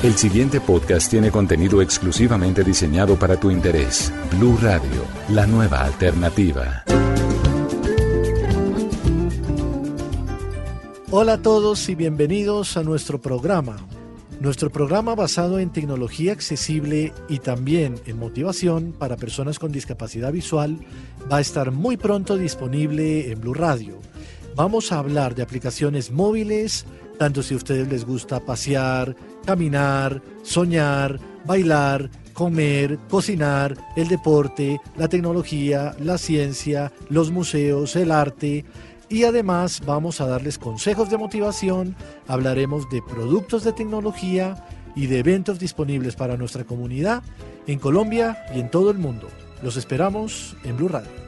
El siguiente podcast tiene contenido exclusivamente diseñado para tu interés. Blue Radio, la nueva alternativa. Hola a todos y bienvenidos a nuestro programa. Nuestro programa basado en tecnología accesible y también en motivación para personas con discapacidad visual va a estar muy pronto disponible en Blue Radio. Vamos a hablar de aplicaciones móviles, tanto si a ustedes les gusta pasear, caminar, soñar, bailar, comer, cocinar, el deporte, la tecnología, la ciencia, los museos, el arte y además vamos a darles consejos de motivación, hablaremos de productos de tecnología y de eventos disponibles para nuestra comunidad en Colombia y en todo el mundo. Los esperamos en Blue Radio.